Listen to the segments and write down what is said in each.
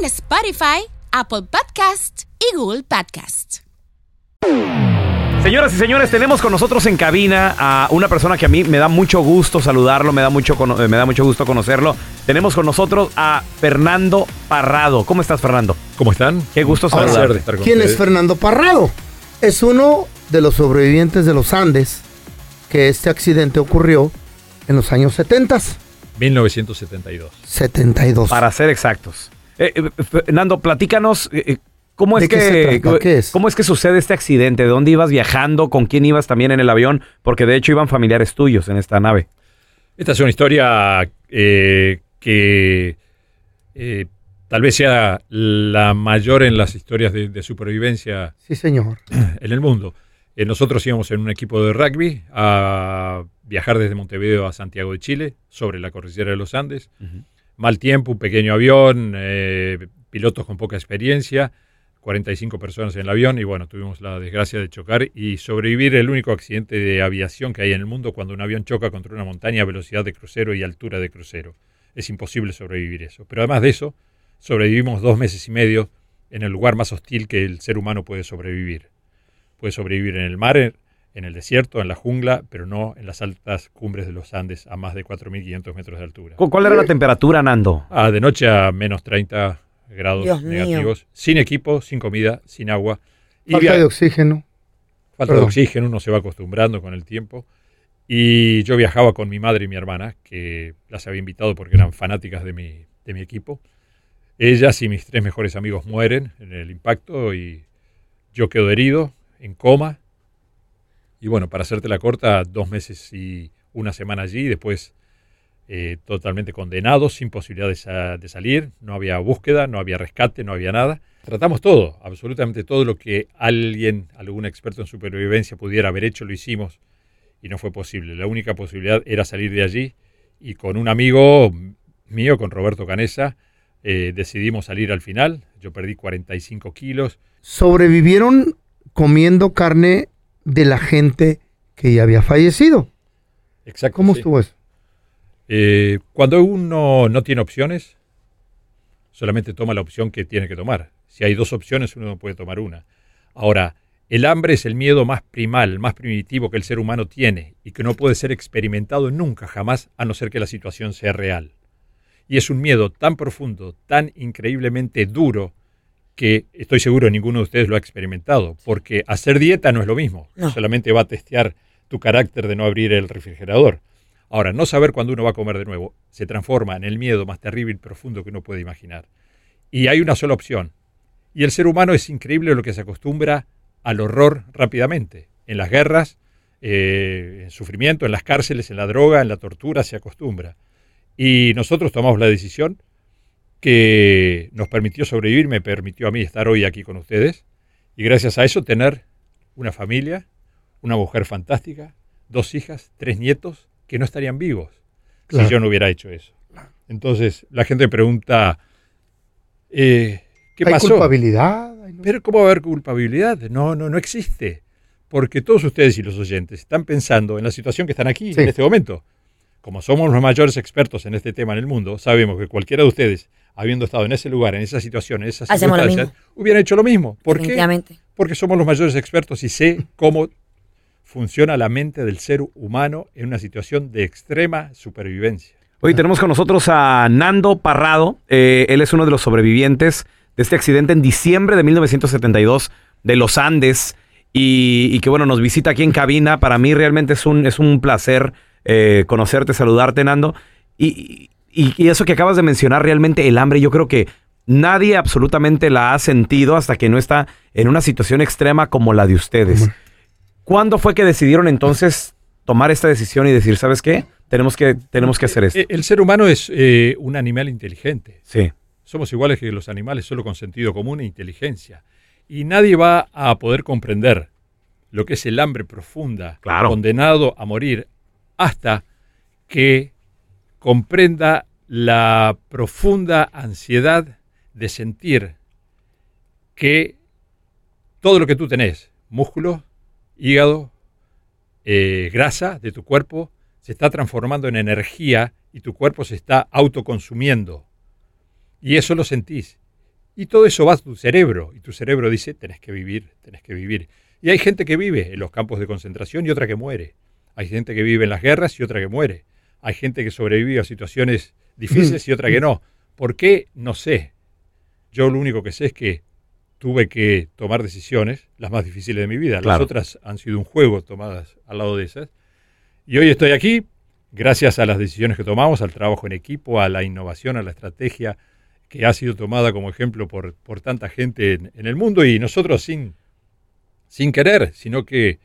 en Spotify, Apple Podcast y Google Podcast. Señoras y señores, tenemos con nosotros en cabina a una persona que a mí me da mucho gusto saludarlo, me da mucho, cono- eh, me da mucho gusto conocerlo. Tenemos con nosotros a Fernando Parrado. ¿Cómo estás, Fernando? ¿Cómo están? Qué gusto Un placer de saludarte. estar con ¿Quién es ustedes. Fernando Parrado? Es uno de los sobrevivientes de los Andes que este accidente ocurrió en los años 70, 1972. 72. Para ser exactos. Eh, eh, Fernando, platícanos eh, eh, cómo es ¿De qué que cómo es que sucede este accidente. ¿De dónde ibas viajando? ¿Con quién ibas también en el avión? Porque de hecho iban familiares tuyos en esta nave. Esta es una historia eh, que eh, tal vez sea la mayor en las historias de, de supervivencia Sí, señor. en el mundo. Eh, nosotros íbamos en un equipo de rugby a viajar desde Montevideo a Santiago de Chile, sobre la cordillera de los Andes. Mal tiempo, un pequeño avión, eh, pilotos con poca experiencia, 45 personas en el avión y bueno, tuvimos la desgracia de chocar y sobrevivir el único accidente de aviación que hay en el mundo cuando un avión choca contra una montaña a velocidad de crucero y altura de crucero. Es imposible sobrevivir eso. Pero además de eso, sobrevivimos dos meses y medio en el lugar más hostil que el ser humano puede sobrevivir. Puede sobrevivir en el mar, en el desierto, en la jungla, pero no en las altas cumbres de los Andes a más de 4.500 metros de altura. ¿Cu- ¿Cuál era la temperatura, Nando? Ah, de noche a menos 30 grados Dios mío. negativos, sin equipo, sin comida, sin agua. Y Falta de oxígeno. falta de oxígeno, uno se va acostumbrando con el tiempo. Y yo viajaba con mi madre y mi hermana, que las había invitado porque eran fanáticas de mi, de mi equipo. Ellas y mis tres mejores amigos mueren en el impacto y yo quedo herido, en coma. Y bueno, para hacerte la corta, dos meses y una semana allí, después eh, totalmente condenado, sin posibilidad de salir, no había búsqueda, no había rescate, no había nada. Tratamos todo, absolutamente todo lo que alguien, algún experto en supervivencia pudiera haber hecho, lo hicimos y no fue posible. La única posibilidad era salir de allí y con un amigo mío, con Roberto Canesa, eh, decidimos salir al final. Yo perdí 45 kilos. Sobrevivieron comiendo carne de la gente que ya había fallecido. Exacto. ¿Cómo sí. estuvo eso? Eh, cuando uno no tiene opciones, solamente toma la opción que tiene que tomar. Si hay dos opciones, uno no puede tomar una. Ahora, el hambre es el miedo más primal, más primitivo que el ser humano tiene y que no puede ser experimentado nunca, jamás, a no ser que la situación sea real. Y es un miedo tan profundo, tan increíblemente duro, que estoy seguro ninguno de ustedes lo ha experimentado, porque hacer dieta no es lo mismo, solamente va a testear tu carácter de no abrir el refrigerador. Ahora, no saber cuándo uno va a comer de nuevo se transforma en el miedo más terrible y profundo que uno puede imaginar. Y hay una sola opción. Y el ser humano es increíble lo que se acostumbra al horror rápidamente. En las guerras, eh, en sufrimiento, en las cárceles, en la droga, en la tortura, se acostumbra. Y nosotros tomamos la decisión que nos permitió sobrevivir, me permitió a mí estar hoy aquí con ustedes. Y gracias a eso tener una familia, una mujer fantástica, dos hijas, tres nietos que no estarían vivos Claro. si yo no hubiera hecho eso. Entonces la gente pregunta, eh, ¿qué ¿Hay pasó? culpabilidad? Pero ¿cómo va a haber culpabilidad? No, no, no existe. Porque todos ustedes y los oyentes están pensando en la situación que están aquí Sí. en este momento. Como somos los mayores expertos en este tema en el mundo, sabemos que cualquiera de ustedes, habiendo estado en ese lugar, en esa situación, en esas Hacemos circunstancias, hubiera hecho lo mismo. ¿Por qué? Porque somos los mayores expertos y sé cómo funciona la mente del ser humano en una situación de extrema supervivencia. Hoy tenemos con nosotros a Nando Parrado. Eh, él es uno de los sobrevivientes de este accidente en diciembre de 1972 de los Andes. Y, y que bueno, nos visita aquí en cabina. Para mí realmente es un, es un placer eh, conocerte, saludarte, Nando. Y, y- y eso que acabas de mencionar, realmente el hambre, yo creo que nadie absolutamente la ha sentido hasta que no está en una situación extrema como la de ustedes. ¿Cuándo fue que decidieron entonces tomar esta decisión y decir, ¿sabes qué? Tenemos que, tenemos que hacer esto. Eh, El ser humano es eh, un animal inteligente. Sí. Somos iguales que los animales, solo con sentido común e inteligencia. Y nadie va a poder comprender lo que es el hambre profunda, Claro. condenado a morir, hasta que comprenda la profunda ansiedad de sentir que todo lo que tú tenés, músculo, hígado, eh, grasa de tu cuerpo, se está transformando en energía y tu cuerpo se está autoconsumiendo. Y eso lo sentís. Y todo eso va a tu cerebro. Y tu cerebro dice, tenés que vivir, tenés que vivir. Y hay gente que vive en los campos de concentración y otra que muere. Hay gente que vive en las guerras y otra que muere. Hay gente que sobrevive a situaciones difíciles y otra que no. ¿Por qué? No sé. Yo lo único que sé es que tuve que tomar decisiones, las más difíciles de mi vida. Claro. Las otras han sido un juego tomadas al lado de esas. Y hoy estoy aquí gracias a las decisiones que tomamos, al trabajo en equipo, a la innovación, a la estrategia que ha sido tomada como ejemplo por, por tanta gente en, en el mundo y nosotros sin, sin querer, sino que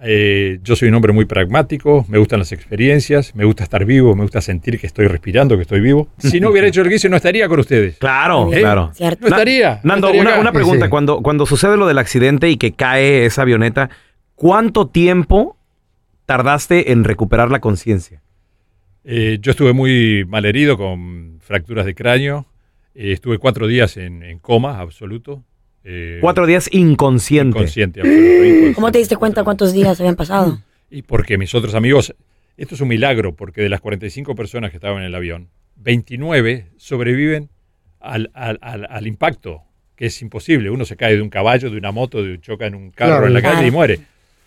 eh, yo soy un hombre muy pragmático, me gustan las experiencias, me gusta estar vivo, me gusta sentir que estoy respirando, que estoy vivo. Si no hubiera hecho lo que hice, no estaría con ustedes. Claro, ¿Eh? claro. Cierto. No estaría. no Nando, estaría una, pregunta. Sí. Cuando, cuando sucede lo del accidente y que cae esa avioneta, ¿cuánto tiempo tardaste en recuperar la conciencia? Eh, yo estuve muy malherido con fracturas de cráneo. Eh, estuve cuatro días en, en coma absoluto. Eh, Cuatro días inconsciente. Inconsciente. ¿Cómo te diste cuenta cuántos días habían pasado? Y porque mis otros amigos, esto es un milagro, porque de las 45 personas que estaban en el avión, 29 sobreviven al, al- al- al impacto, que es imposible. Uno se cae de un caballo, de una moto, de, choca en un carro Claro. en la calle y muere.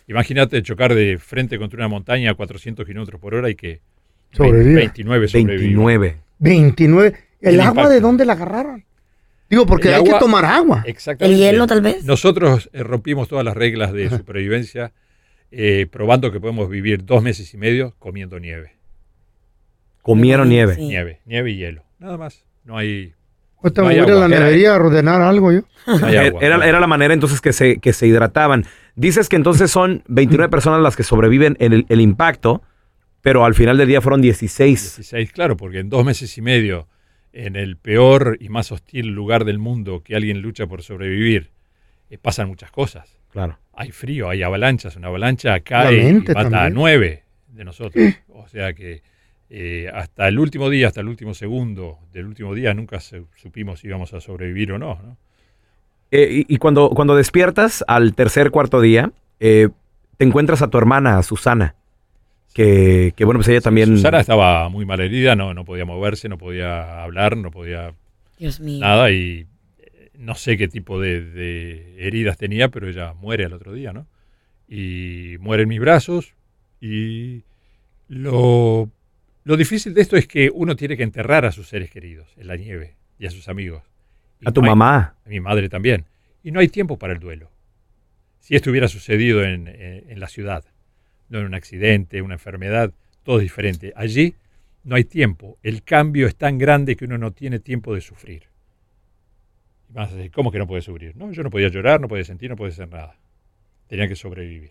Imagínate chocar de frente contra una montaña a 400 kilómetros por hora y que Sobreviva. 29 sobreviven. 29. 29. ¿El, El agua impacto. de dónde la agarraron? Digo, porque El hay que agua- tomar agua. Exactamente. ¿El hielo, tal vez? Nosotros eh, rompimos todas las reglas de supervivencia eh, probando que podemos vivir dos meses y medio comiendo nieve. Comieron nieve. Sí. Nieve, nieve y hielo. Nada más. No hay, no hay voy a la agua. nevería a ordenar algo yo. no hay agua. Era, era la manera entonces que se, que se hidrataban. Dices que entonces son 29 personas las que sobreviven en el, el impacto, pero al final del día fueron 16. 16, claro, porque en dos meses y medio, en el peor y más hostil lugar del mundo que alguien lucha por sobrevivir, eh, pasan muchas cosas. Claro. Hay frío, hay avalanchas. Una avalancha cae y mata a nueve de nosotros. O sea que eh, hasta el último día, hasta el último segundo del último día, nunca se- supimos si íbamos a sobrevivir o no. ¿no? Eh, y y cuando, cuando despiertas al tercer, cuarto día, eh, te encuentras a tu hermana, a Susana, que, que bueno, pues ella también... Susana estaba muy mal herida, no, no podía moverse, no podía hablar, no podía Dios mío. nada y eh, no sé qué tipo de, de heridas tenía, pero ella muere al otro día, ¿no? Y muere en mis brazos y lo, lo difícil de esto es que uno tiene que enterrar a sus seres queridos en la nieve y a sus amigos. Y A tu no hay- mamá. a mi madre también. Y no hay tiempo para el duelo. Si esto hubiera sucedido en, en- en la ciudad, no en un accidente, una enfermedad, todo es diferente. Allí no hay tiempo. El cambio es tan grande que uno no tiene tiempo de sufrir. Y vas a decir, ¿cómo que no puede sufrir? No, yo no podía llorar, no podía sentir, no podía hacer nada. Tenía que sobrevivir.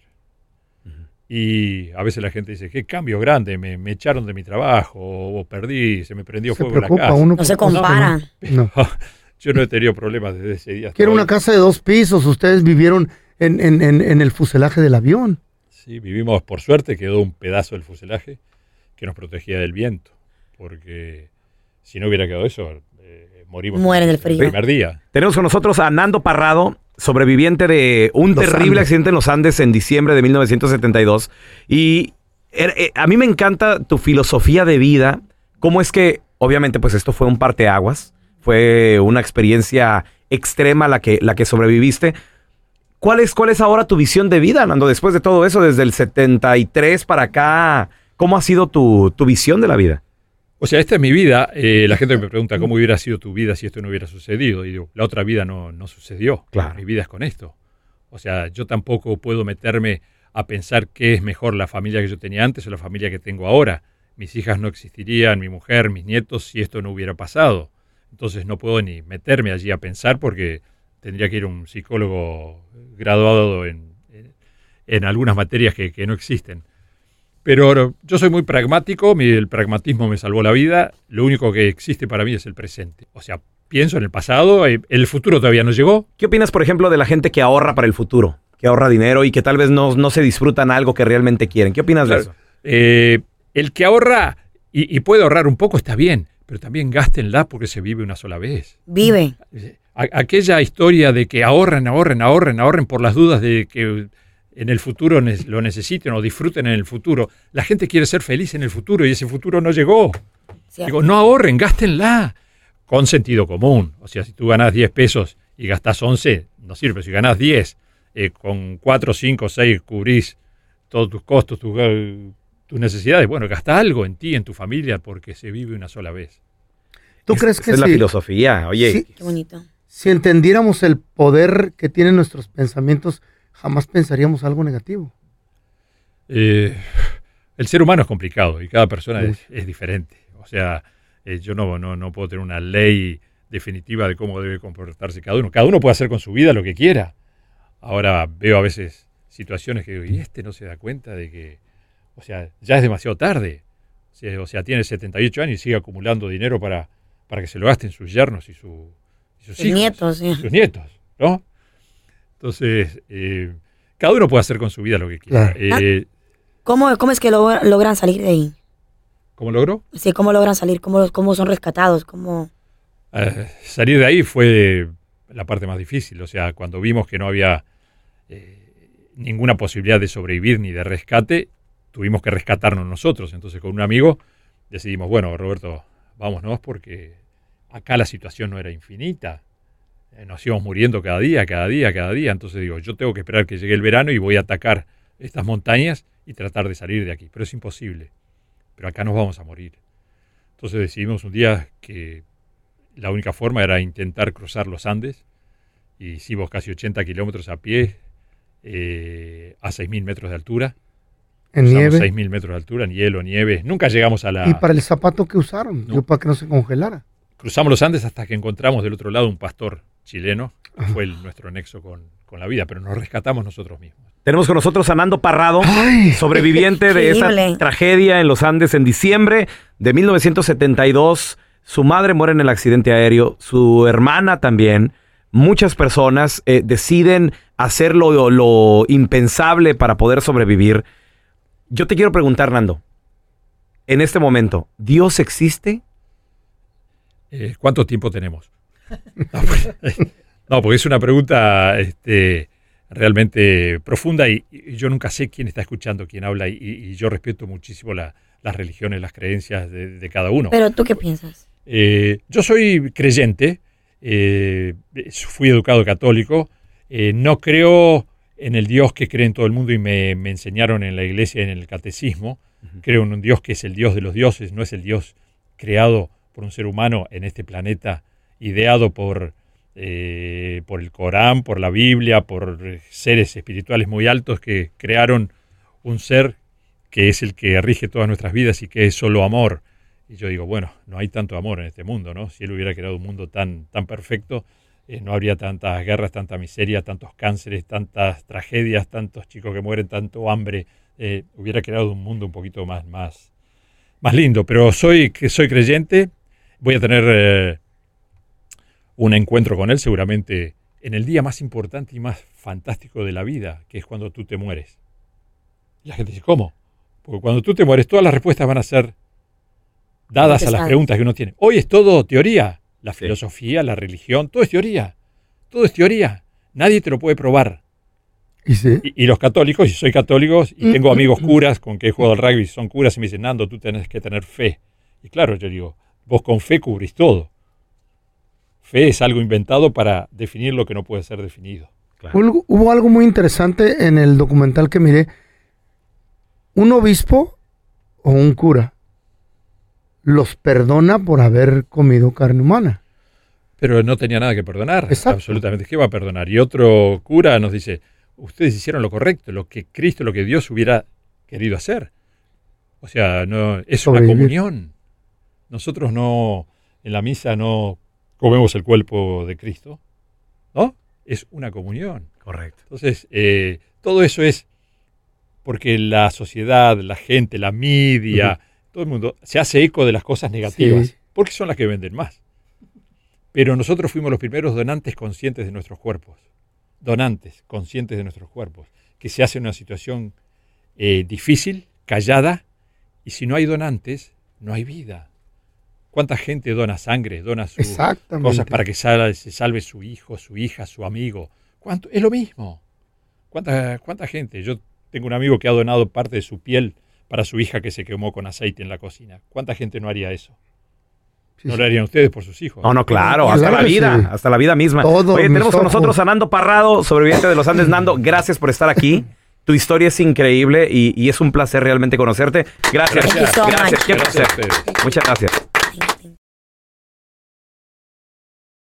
Y a veces la gente dice, qué cambio grande, me, me echaron de mi trabajo, o, perdí, se me prendió Se fuego la preocupa casa. uno. No se que compara. No. no. Yo no he tenido problemas desde ese día. Quiero hoy. una casa de dos pisos. Ustedes vivieron en, en- en- en el fuselaje del avión. Sí, vivimos, por suerte, quedó un pedazo del fuselaje que nos protegía del viento, porque si no hubiera quedado eso, eh, morimos Mueren del el frío. primer día. Tenemos con nosotros a Nando Parrado, sobreviviente de un Los terrible Andes. accidente en los Andes en diciembre de 1972. Y er- eh, a mí me encanta tu filosofía de vida. ¿Cómo es que, obviamente, pues esto fue un parteaguas? Fue una experiencia extrema la que, la que sobreviviste. ¿Cuál es, ¿Cuál es ahora tu visión de vida, Nando? Después de todo eso, desde el 73 para acá, ¿cómo ha sido tu, tu visión de la vida? O sea, esta es mi vida. Eh, la gente me pregunta cómo hubiera sido tu vida si esto no hubiera sucedido. Y digo, la otra vida no, no sucedió. Claro. Mi vida es con esto. O sea, yo tampoco puedo meterme a pensar qué es mejor la familia que yo tenía antes o la familia que tengo ahora. Mis hijas no existirían, mi mujer, mis nietos, si esto no hubiera pasado. Entonces no puedo ni meterme allí a pensar porque tendría que ir a un psicólogo graduado en, en, en algunas materias que, que no existen. Pero yo soy muy pragmático, mi- el pragmatismo me salvó la vida, lo único que existe para mí es el presente. O sea, pienso en el pasado, eh, el futuro todavía no llegó. ¿Qué opinas, por ejemplo, de la gente que ahorra para el futuro? Que ahorra dinero y que tal vez no, no se disfrutan algo que realmente quieren. ¿Qué opinas Claro. de eso? Eh, el que ahorra y, y puede ahorrar un poco está bien, pero también gástenla porque se vive una sola vez. Vive. A- aquella historia de que ahorren, ahorren, ahorren, ahorren por las dudas de que en el futuro ne- lo necesiten o disfruten en el futuro. La gente quiere ser feliz en el futuro y ese futuro no llegó. ¿cierto? Digo, no ahorren, gástenla con sentido común. O sea, si tú ganas 10 pesos y gastas 11, no sirve. Si ganas 10, eh, con 4, 5, 6 cubrís todos tus costos, tus, eh, tus necesidades. Bueno, gasta algo en ti, en tu familia, porque se vive una sola vez. ¿Tú Es- crees esa que es la filosofía? Oye, Sí. Qué bonito. Si entendiéramos el poder que tienen nuestros pensamientos, jamás pensaríamos algo negativo? Eh, el ser humano es complicado y cada persona es, es diferente. O sea, eh, yo no, no, no puedo tener una ley definitiva de cómo debe comportarse cada uno. Cada uno puede hacer con su vida lo que quiera. Ahora veo a veces situaciones que digo, y este no se da cuenta de que, o sea, ya es demasiado tarde. O sea, tiene 78 años y sigue acumulando dinero para, para que se lo gasten sus yernos y, su- sus Sus hijos nietos, sí. sus nietos, ¿no? Entonces, eh, cada uno puede hacer con su vida lo que quiera. Claro. Eh, ¿Cómo, ¿Cómo es que lo- logran salir de ahí? ¿Cómo logró? Sí, ¿Cómo logran salir? ¿Cómo, cómo son rescatados? ¿Cómo... Eh, salir de ahí fue la parte más difícil. O sea, cuando vimos que no había eh, ninguna posibilidad de sobrevivir ni de rescate, tuvimos que rescatarnos nosotros. Entonces, con un amigo decidimos, bueno, Roberto, vámonos porque acá la situación no era infinita. Eh, Nos íbamos muriendo cada día, cada día, cada día. Entonces digo, yo tengo que esperar que llegue el verano y voy a atacar estas montañas y tratar de salir de aquí. Pero es imposible. Pero acá nos vamos a morir. Entonces decidimos un día que la única forma era intentar cruzar los Andes. Y hicimos casi 80 kilómetros a pie eh, a 6.000 metros de altura. En nieve. 6.000 metros de altura, en hielo, nieve. Nunca llegamos a la... ¿Y para el zapato que usaron? No. Yo para que no se congelara. Cruzamos los Andes hasta que encontramos del otro lado un pastor chileno, que fue el- nuestro nexo con, con la vida, pero nos rescatamos nosotros mismos. tenemos con nosotros a Nando Parrado, Ay, sobreviviente de esa tragedia en los Andes en diciembre de 1972. Su madre muere en el accidente aéreo, su hermana también. Muchas personas eh, deciden hacer lo, lo impensable para poder sobrevivir. Yo te quiero preguntar, Nando, en este momento, ¿Dios existe? Eh, ¿Cuánto tiempo tenemos? No, pues, no, porque es una pregunta este, realmente profunda y, y yo nunca sé quién está escuchando, quién habla y, y yo respeto muchísimo la- las religiones, las creencias de, de cada uno. Pero tú qué piensas? Eh, yo soy creyente, eh, fui educado católico, eh, no creo en el Dios que cree en todo el mundo y me, me enseñaron en la iglesia, en el catecismo. Creo en un Dios que es el Dios de los dioses, no es el Dios creado por un ser humano en este planeta, ideado por, eh, por el Corán, por la Biblia, por seres espirituales muy altos que crearon un ser que es el que rige todas nuestras vidas y que es solo amor. Y yo digo, bueno, no hay tanto amor en este mundo, ¿no? Si él hubiera creado un mundo tan, tan perfecto, eh, no habría tantas guerras, tanta miseria, tantos cánceres, tantas tragedias, tantos chicos que mueren, tanto hambre. Eh, hubiera creado un mundo un poquito más, más, más lindo. Pero soy, que soy creyente, voy a tener eh, un encuentro con él seguramente en el día más importante y más fantástico de la vida, que es cuando tú te mueres. Y la gente dice, ¿cómo? Porque cuando tú te mueres, todas las respuestas van a ser dadas a las preguntas que uno tiene. Hoy es todo teoría. La Sí. filosofía, la religión, todo es teoría. Todo es teoría. Nadie te lo puede probar. y sí. Y, y los católicos, y soy católico, y tengo amigos curas con que he jugado al rugby, son curas y me dicen, Nando, tú tenés que tener fe. Y claro, yo digo, vos con fe cubrís todo. Fe es algo inventado para definir lo que no puede ser definido. Hubo, hubo algo muy interesante en el documental que miré. Un obispo o un cura los perdona por haber comido carne humana. Pero no tenía nada que perdonar. Exacto. Absolutamente. ¿Qué va a perdonar? Y otro cura nos dice, ustedes hicieron lo correcto, lo que Cristo, lo que Dios hubiera querido hacer. O sea, no, es una comunión. Nosotros no, en la misa no comemos el cuerpo de Cristo, ¿no? Es una comunión. Correcto. Entonces, eh, todo eso es porque la sociedad, la gente, la media, todo el mundo se hace eco de las cosas negativas, Sí. porque son las que venden más. Pero nosotros fuimos los primeros donantes conscientes de nuestros cuerpos, donantes conscientes de nuestros cuerpos, que se hace en una situación eh, difícil, callada, y si no hay donantes, no hay vida. ¿Cuánta gente dona sangre, dona sus cosas para que se salve su hijo, su hija, su amigo? ¿Cuánto? Es lo mismo. ¿Cuánta, ¿Cuánta gente? Yo tengo un amigo que ha donado parte de su piel para su hija que se quemó con aceite en la cocina. ¿Cuánta gente no haría eso? Sí, ¿No sí. lo harían ustedes por sus hijos? No, no, claro, Claro hasta la vida, sí. hasta la vida misma. Todos Oye, tenemos con nosotros a Nando Parrado, sobreviviente de los Andes. Nando, gracias por estar aquí. Tu historia es increíble y, y es un placer realmente conocerte. Gracias. Gracias. Gracias ustedes. Muchas gracias. Ding, ding.